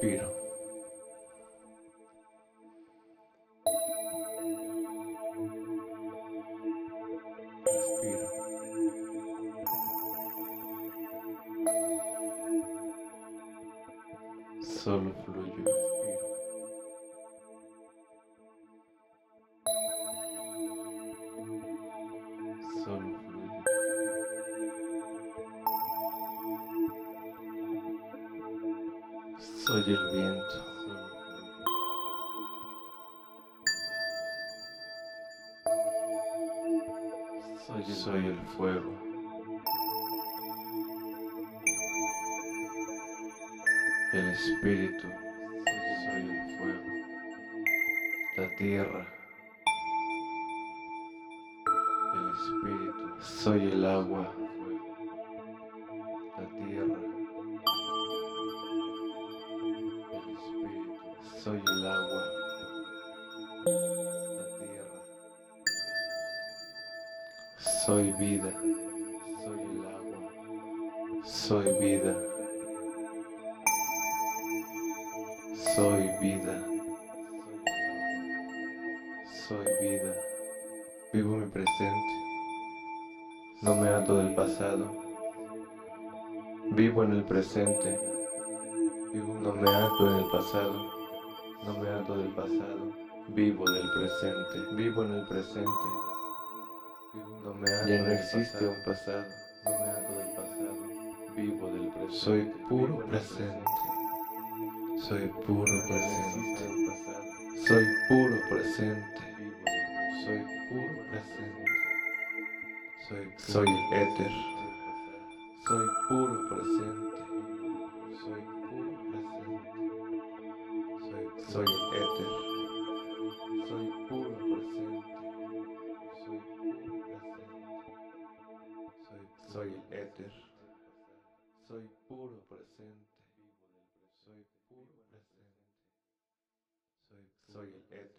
Respiro. Solo fluyo. Respiro. Solo Soy el viento. Soy, soy el fuego. El espíritu. Soy el fuego. La tierra. El espíritu. Soy el agua. La tierra. Soy el agua. La tierra. Soy vida. Soy el agua. Soy vida. Soy vida. Soy vida. Vivo mi presente. No me ato del pasado. Vivo en el presente. Vivo, no me ato en el pasado. No me ato del pasado. Vivo del presente. Vivo en el presente. No me ato ya no existe un pasado. No me ato del pasado. Vivo del presente. Soy puro presente. Soy puro presente. Soy puro presente. Soy puro presente. Soy, soy éter. Soy puro presente. Soy puro presente. Soy, el éter. Soy puro presente. Soy puro presente. Soy, el éter. Soy puro presente. Soy puro presente. Soy, soy el éter.